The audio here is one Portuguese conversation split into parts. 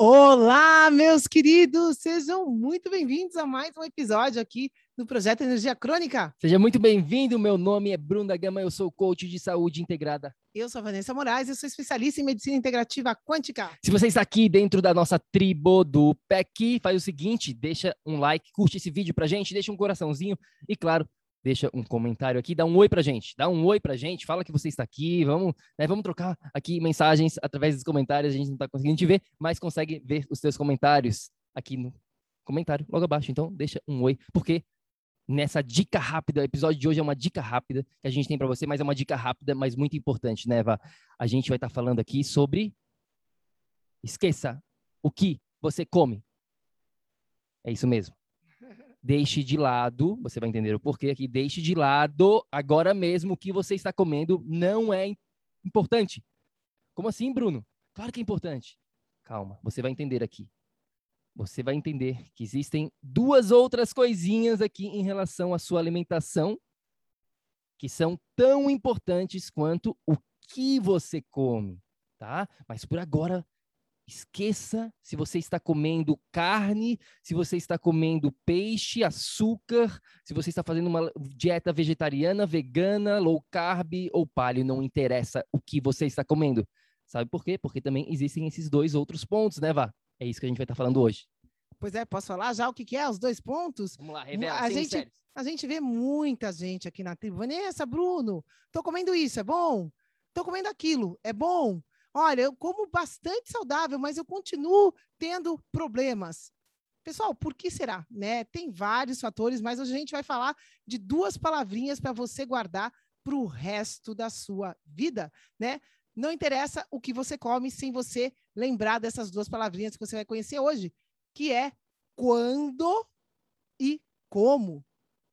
Olá, meus queridos! Sejam muito bem-vindos a mais um episódio aqui do Projeto Energia Crônica. Seja muito bem-vindo, meu nome é Bruno da Gama, eu sou coach de saúde integrada. Eu sou a Vanessa Moraes, eu sou especialista em medicina integrativa quântica. Se você está aqui dentro da nossa tribo do PEC, faz o seguinte, deixa um like, curte esse vídeo pra gente, deixa um coraçãozinho e, claro, deixa um comentário aqui, dá um oi pra gente, dá um oi pra gente, fala que você está aqui, vamos, né, vamos trocar aqui mensagens através dos comentários, a gente não está conseguindo te ver, mas consegue ver os seus comentários aqui no comentário logo abaixo, então deixa um oi, porque nessa dica rápida, o episódio de hoje é uma dica rápida que a gente tem para você, mas é uma dica rápida, mas muito importante, né, Eva? A gente vai estar tá falando aqui sobre esqueça o que você come. É isso mesmo deixe de lado, você vai entender o porquê aqui, deixe de lado agora mesmo o que você está comendo não é importante. Como assim, Bruno? Claro que é importante. Calma, você vai entender aqui. Você vai entender que existem duas outras coisinhas aqui em relação à sua alimentação que são tão importantes quanto o que você come, tá? Mas por agora Esqueça se você está comendo carne, se você está comendo peixe, açúcar, se você está fazendo uma dieta vegetariana, vegana, low carb ou paleo, não interessa o que você está comendo. Sabe por quê? Porque também existem esses dois outros pontos, né, Vá? É isso que a gente vai estar falando hoje. Pois é, posso falar já o que, que é os dois pontos? Vamos lá, revela, a gente, a gente vê muita gente aqui na tribo. Vanessa, Bruno, tô comendo isso, é bom? Tô comendo aquilo, é bom? Olha, eu como bastante saudável, mas eu continuo tendo problemas. Pessoal, por que será? Né? Tem vários fatores, mas hoje a gente vai falar de duas palavrinhas para você guardar para o resto da sua vida, né? Não interessa o que você come sem você lembrar dessas duas palavrinhas que você vai conhecer hoje, que é quando e como.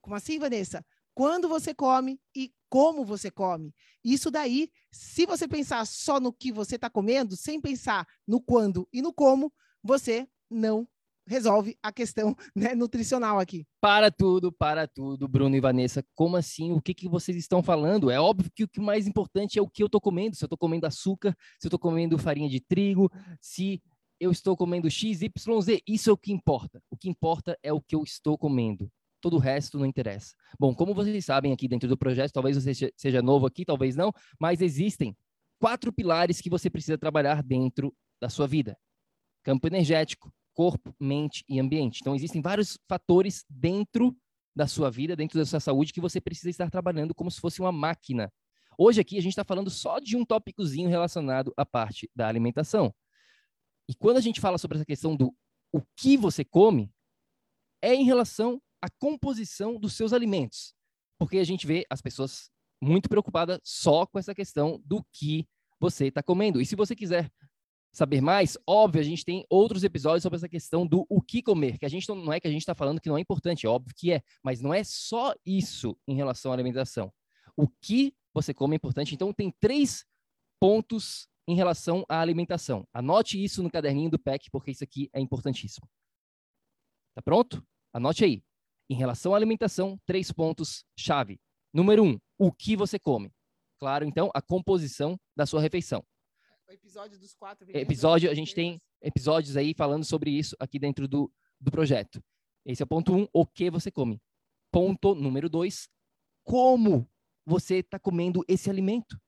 Como assim, Vanessa? Quando você come e como você come. Isso daí, se você pensar só no que você está comendo, sem pensar no quando e no como, você não resolve a questão né, nutricional aqui. Para tudo, para tudo, Bruno e Vanessa. Como assim? O que, que vocês estão falando? É óbvio que o que mais importante é o que eu estou comendo. Se eu estou comendo açúcar, se eu estou comendo farinha de trigo, se eu estou comendo X, Y, Z. Isso é o que importa. O que importa é o que eu estou comendo todo o resto não interessa. Bom, como vocês sabem aqui dentro do projeto, talvez você seja novo aqui, talvez não, mas existem quatro pilares que você precisa trabalhar dentro da sua vida: campo energético, corpo, mente e ambiente. Então, existem vários fatores dentro da sua vida, dentro da sua saúde, que você precisa estar trabalhando como se fosse uma máquina. Hoje aqui a gente está falando só de um tópicozinho relacionado à parte da alimentação. E quando a gente fala sobre essa questão do o que você come, é em relação a composição dos seus alimentos. Porque a gente vê as pessoas muito preocupadas só com essa questão do que você está comendo. E se você quiser saber mais, óbvio, a gente tem outros episódios sobre essa questão do o que comer, que a gente não, não é que a gente está falando que não é importante, é óbvio que é, mas não é só isso em relação à alimentação. O que você come é importante. Então, tem três pontos em relação à alimentação. Anote isso no caderninho do PEC, porque isso aqui é importantíssimo. Tá pronto? Anote aí. Em relação à alimentação, três pontos chave. Número um, o que você come. claro, então, a composição da sua refeição. O episódio dos quatro Episódio, a gente tem episódios aí falando sobre isso aqui dentro do, do projeto. Esse é o ponto um, o que você come. Ponto número dois, como você está comendo esse alimento.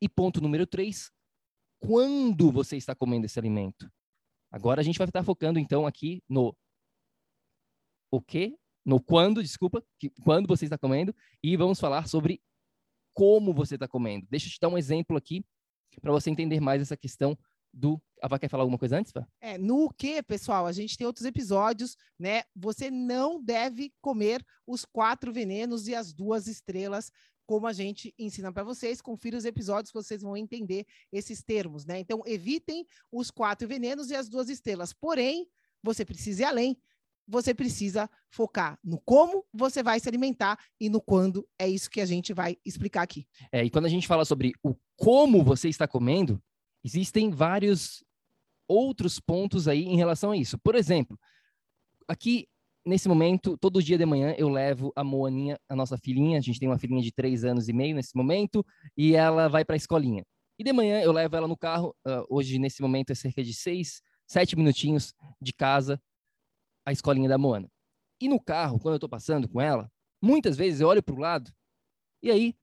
E ponto número três, quando você está comendo esse alimento. Agora a gente vai estar focando então aqui no o que, no quando, desculpa, que, quando você está comendo e vamos falar sobre como você está comendo. Deixa eu te dar um exemplo aqui para você entender mais essa questão do. A Vá quer falar alguma coisa antes? Vá? É, no que, pessoal, a gente tem outros episódios, né? Você não deve comer os quatro venenos e as duas estrelas como a gente ensina para vocês. Confira os episódios que vocês vão entender esses termos, né? Então, evitem os quatro venenos e as duas estrelas. Porém, você precisa ir além. Você precisa focar no como você vai se alimentar e no quando. É isso que a gente vai explicar aqui. É, e quando a gente fala sobre o como você está comendo, existem vários outros pontos aí em relação a isso. Por exemplo, aqui nesse momento, todo dia de manhã, eu levo a Moaninha, a nossa filhinha. A gente tem uma filhinha de três anos e meio nesse momento, e ela vai para a escolinha. E de manhã eu levo ela no carro. Uh, hoje, nesse momento, é cerca de seis, sete minutinhos de casa, a escolinha da Moana. E no carro, quando eu estou passando com ela, muitas vezes eu olho para o lado, e aí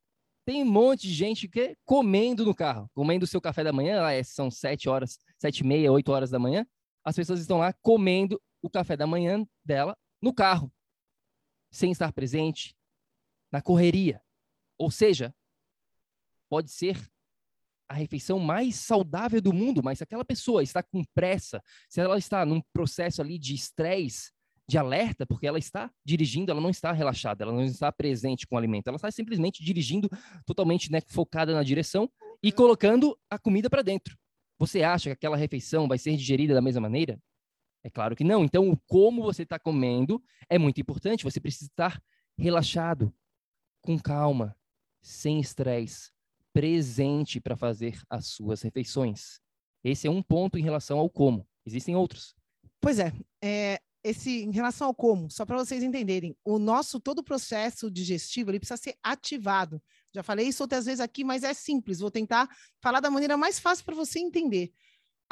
tem um monte de gente que comendo no carro, comendo o seu café da manhã, lá é, são sete horas, sete e meia, oito horas da manhã. As pessoas estão lá comendo o café da manhã dela no carro, sem estar presente, na correria. Ou seja, pode ser a refeição mais saudável do mundo, mas se aquela pessoa está com pressa, se ela está num processo ali de estresse, de alerta, porque ela está dirigindo, ela não está relaxada, ela não está presente com o alimento, ela está simplesmente dirigindo totalmente né, focada na direção e colocando a comida para dentro. Você acha que aquela refeição vai ser digerida da mesma maneira? É claro que não. Então, como você está comendo é muito importante. Você precisa estar relaxado, com calma, sem estresse, presente para fazer as suas refeições. Esse é um ponto em relação ao como. Existem outros. Pois é, é esse em relação ao como, só para vocês entenderem, o nosso todo o processo digestivo ele precisa ser ativado. Já falei isso outras vezes aqui, mas é simples. Vou tentar falar da maneira mais fácil para você entender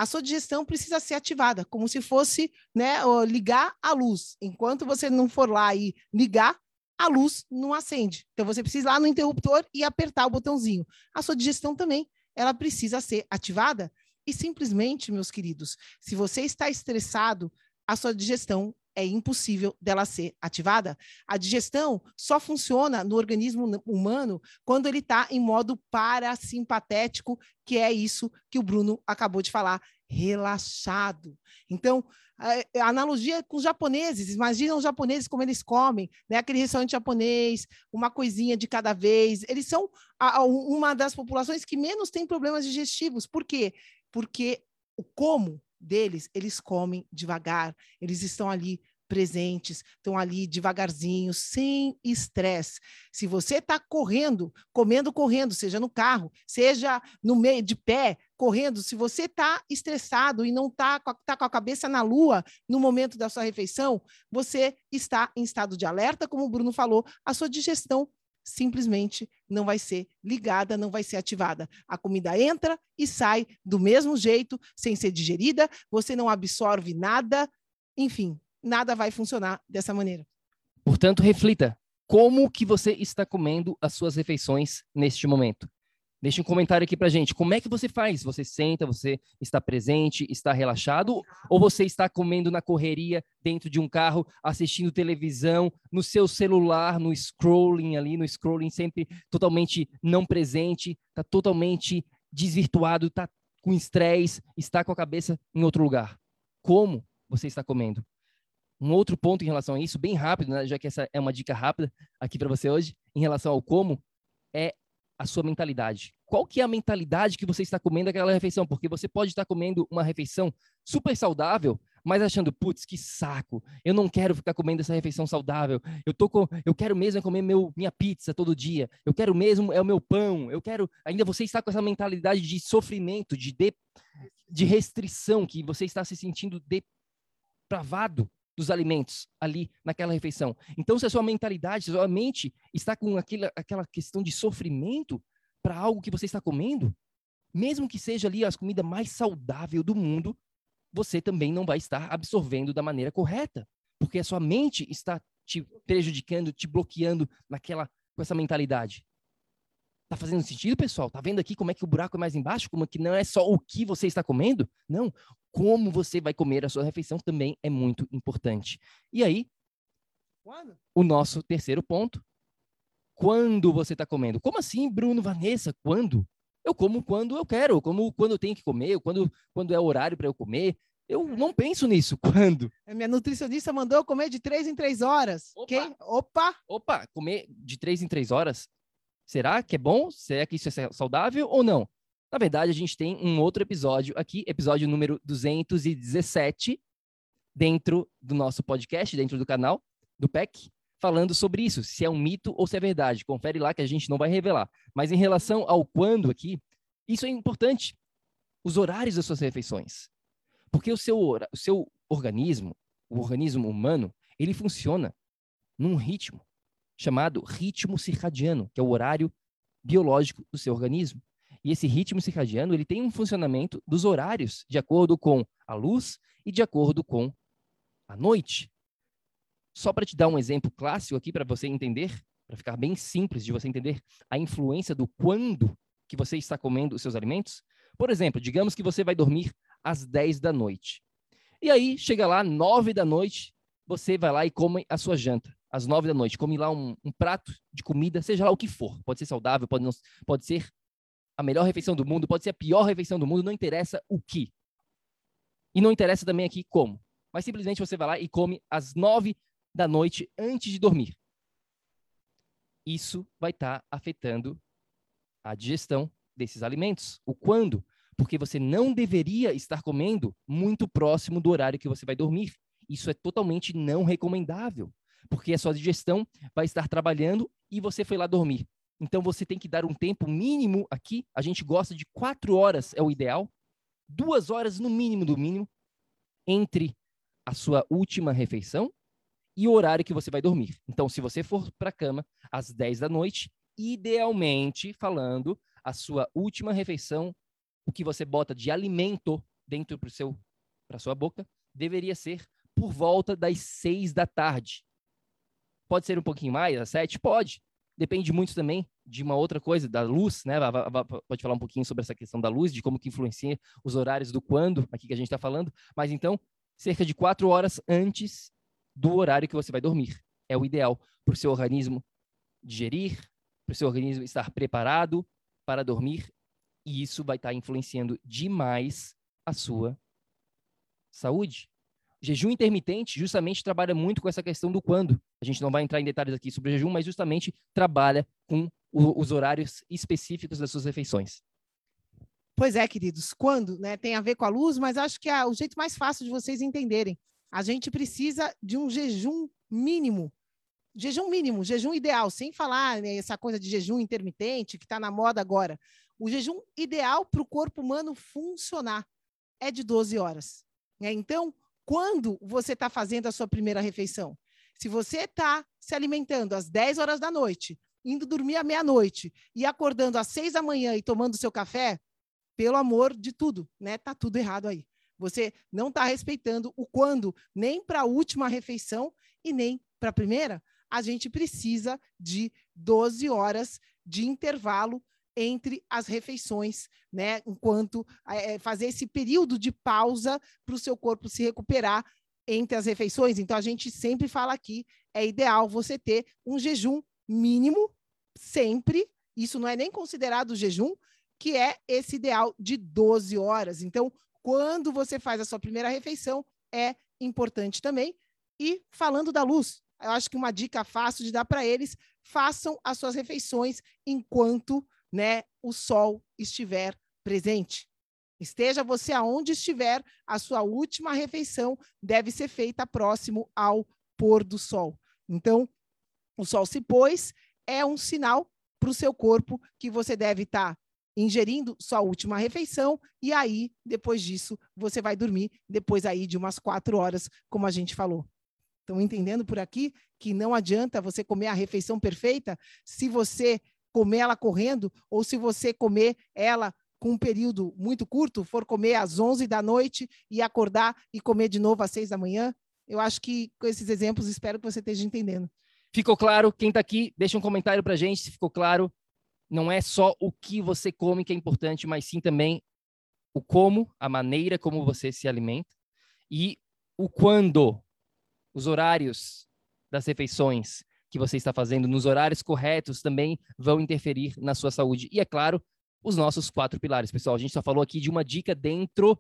a sua digestão precisa ser ativada, como se fosse né, ligar a luz. Enquanto você não for lá e ligar, a luz não acende. Então você precisa ir lá no interruptor e apertar o botãozinho. A sua digestão também, ela precisa ser ativada. E simplesmente, meus queridos, se você está estressado, a sua digestão é impossível dela ser ativada. A digestão só funciona no organismo humano quando ele está em modo parasimpatético, que é isso que o Bruno acabou de falar, relaxado. Então, analogia é com os japoneses, imagina os japoneses como eles comem, né? aquele restaurante japonês, uma coisinha de cada vez. Eles são a, uma das populações que menos tem problemas digestivos. Por quê? Porque o como deles, eles comem devagar, eles estão ali presentes, estão ali devagarzinho, sem estresse. Se você está correndo, comendo, correndo, seja no carro, seja no meio de pé, correndo, se você está estressado e não está tá com a cabeça na lua no momento da sua refeição, você está em estado de alerta, como o Bruno falou, a sua digestão simplesmente não vai ser ligada, não vai ser ativada. A comida entra e sai do mesmo jeito, sem ser digerida, você não absorve nada, enfim, nada vai funcionar dessa maneira. Portanto, reflita como que você está comendo as suas refeições neste momento. Deixe um comentário aqui pra gente. Como é que você faz? Você senta, você está presente, está relaxado? Ou você está comendo na correria, dentro de um carro, assistindo televisão, no seu celular, no scrolling ali, no scrolling sempre totalmente não presente, está totalmente desvirtuado, está com estresse, está com a cabeça em outro lugar? Como você está comendo? Um outro ponto em relação a isso, bem rápido, né, já que essa é uma dica rápida aqui para você hoje, em relação ao como, é a sua mentalidade. Qual que é a mentalidade que você está comendo aquela refeição? Porque você pode estar comendo uma refeição super saudável, mas achando, putz, que saco, eu não quero ficar comendo essa refeição saudável, eu, tô com, eu quero mesmo é comer meu, minha pizza todo dia, eu quero mesmo é o meu pão, eu quero, ainda você está com essa mentalidade de sofrimento, de, de, de restrição, que você está se sentindo depravado dos alimentos ali naquela refeição. Então, se a sua mentalidade, se a sua mente está com aquela, aquela questão de sofrimento, para algo que você está comendo, mesmo que seja ali a comida mais saudável do mundo, você também não vai estar absorvendo da maneira correta, porque a sua mente está te prejudicando, te bloqueando naquela com essa mentalidade. Tá fazendo sentido, pessoal? Tá vendo aqui como é que o buraco é mais embaixo? Como que não é só o que você está comendo? Não, como você vai comer a sua refeição também é muito importante. E aí, quando? o nosso terceiro ponto, quando você está comendo. Como assim, Bruno, Vanessa? Quando? Eu como quando eu quero, eu como quando eu tenho que comer, quando, quando é horário para eu comer. Eu não penso nisso. Quando? A minha nutricionista mandou eu comer de três em três horas. Opa! Quem? Opa! Opa! Comer de três em três horas? Será que é bom? Será que isso é saudável ou não? Na verdade, a gente tem um outro episódio aqui, episódio número 217, dentro do nosso podcast, dentro do canal do PEC, falando sobre isso, se é um mito ou se é verdade. Confere lá que a gente não vai revelar. Mas em relação ao quando aqui, isso é importante. Os horários das suas refeições. Porque o seu, o seu organismo, o organismo humano, ele funciona num ritmo chamado ritmo circadiano, que é o horário biológico do seu organismo. E esse ritmo circadiano, ele tem um funcionamento dos horários de acordo com a luz e de acordo com a noite. Só para te dar um exemplo clássico aqui para você entender, para ficar bem simples de você entender a influência do quando que você está comendo os seus alimentos. Por exemplo, digamos que você vai dormir às 10 da noite. E aí, chega lá, 9 da noite, você vai lá e come a sua janta. Às 9 da noite, come lá um, um prato de comida, seja lá o que for. Pode ser saudável, pode, não, pode ser a melhor refeição do mundo, pode ser a pior refeição do mundo, não interessa o que. E não interessa também aqui como. Mas simplesmente você vai lá e come às 9 da noite antes de dormir. Isso vai estar tá afetando a digestão desses alimentos. O quando? Porque você não deveria estar comendo muito próximo do horário que você vai dormir. Isso é totalmente não recomendável, porque a sua digestão vai estar trabalhando e você foi lá dormir. Então você tem que dar um tempo mínimo aqui. A gente gosta de quatro horas é o ideal, duas horas no mínimo do mínimo entre a sua última refeição e o horário que você vai dormir. Então, se você for para a cama às 10 da noite, idealmente falando, a sua última refeição, o que você bota de alimento dentro para seu para sua boca, deveria ser por volta das 6 da tarde. Pode ser um pouquinho mais, às 7? Pode. Depende muito também de uma outra coisa, da luz, né? Pode falar um pouquinho sobre essa questão da luz, de como que influencia os horários do quando, aqui que a gente está falando. Mas então, cerca de quatro horas antes do horário que você vai dormir. É o ideal para o seu organismo digerir, para o seu organismo estar preparado para dormir, e isso vai estar tá influenciando demais a sua saúde. Jejum intermitente justamente trabalha muito com essa questão do quando. A gente não vai entrar em detalhes aqui sobre o jejum, mas justamente trabalha com o, os horários específicos das suas refeições. Pois é, queridos, quando, né? Tem a ver com a luz, mas acho que é o jeito mais fácil de vocês entenderem a gente precisa de um jejum mínimo. Jejum mínimo, jejum ideal, sem falar né, essa coisa de jejum intermitente que está na moda agora. O jejum ideal para o corpo humano funcionar é de 12 horas. Né? Então, quando você está fazendo a sua primeira refeição? Se você está se alimentando às 10 horas da noite, indo dormir à meia-noite e acordando às 6 da manhã e tomando seu café, pelo amor de tudo, né? Tá tudo errado aí. Você não está respeitando o quando, nem para a última refeição e nem para a primeira. A gente precisa de 12 horas de intervalo entre as refeições, né? Enquanto é, fazer esse período de pausa para o seu corpo se recuperar entre as refeições. Então, a gente sempre fala aqui: é ideal você ter um jejum mínimo, sempre. Isso não é nem considerado jejum, que é esse ideal de 12 horas. Então, quando você faz a sua primeira refeição, é importante também. E falando da luz, eu acho que uma dica fácil de dar para eles: façam as suas refeições enquanto né, o sol estiver presente. Esteja você aonde estiver, a sua última refeição deve ser feita próximo ao pôr do sol. Então, o sol se pôs, é um sinal para o seu corpo que você deve estar tá ingerindo sua última refeição, e aí, depois disso, você vai dormir, depois aí de umas quatro horas, como a gente falou. Estão entendendo por aqui que não adianta você comer a refeição perfeita se você comer ela correndo, ou se você comer ela com um período muito curto, for comer às 11 da noite e acordar e comer de novo às 6 da manhã. Eu acho que com esses exemplos, espero que você esteja entendendo. Ficou claro? Quem está aqui, deixa um comentário para gente se ficou claro. Não é só o que você come que é importante, mas sim também o como, a maneira como você se alimenta e o quando, os horários das refeições que você está fazendo nos horários corretos também vão interferir na sua saúde. E é claro, os nossos quatro pilares, pessoal. A gente só falou aqui de uma dica dentro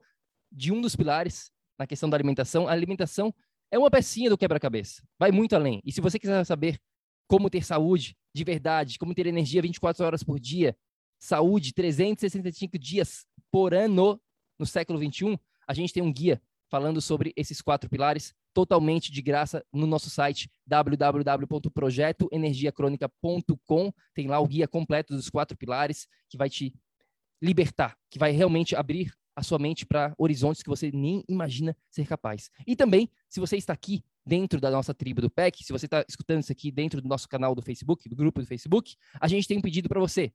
de um dos pilares na questão da alimentação. A alimentação é uma pecinha do quebra-cabeça. Vai muito além. E se você quiser saber como ter saúde de verdade, como ter energia 24 horas por dia, saúde 365 dias por ano no século 21, a gente tem um guia falando sobre esses quatro pilares totalmente de graça no nosso site www.projetoenergiacronica.com. Tem lá o guia completo dos quatro pilares que vai te libertar, que vai realmente abrir a sua mente para horizontes que você nem imagina ser capaz. E também, se você está aqui dentro da nossa tribo do PEC, se você está escutando isso aqui dentro do nosso canal do Facebook, do grupo do Facebook, a gente tem um pedido para você.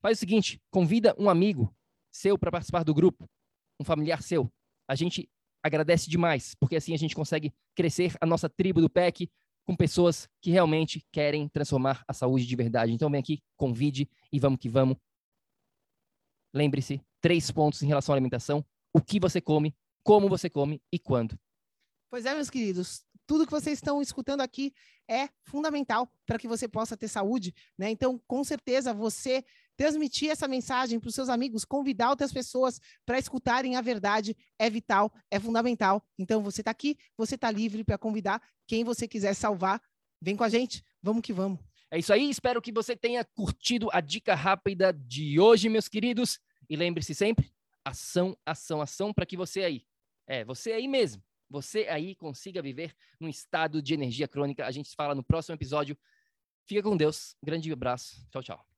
Faz o seguinte, convida um amigo seu para participar do grupo, um familiar seu. A gente agradece demais, porque assim a gente consegue crescer a nossa tribo do PEC com pessoas que realmente querem transformar a saúde de verdade. Então vem aqui, convide e vamos que vamos. Lembre-se, três pontos em relação à alimentação: o que você come, como você come e quando. Pois é, meus queridos, tudo que vocês estão escutando aqui é fundamental para que você possa ter saúde, né? Então, com certeza, você transmitir essa mensagem para os seus amigos, convidar outras pessoas para escutarem a verdade é vital, é fundamental. Então, você está aqui, você está livre para convidar quem você quiser salvar. Vem com a gente, vamos que vamos. É isso aí, espero que você tenha curtido a dica rápida de hoje, meus queridos. E lembre-se sempre, ação, ação, ação, para que você aí, é, você aí mesmo, você aí consiga viver num estado de energia crônica. A gente fala no próximo episódio. Fica com Deus. Grande abraço. Tchau, tchau.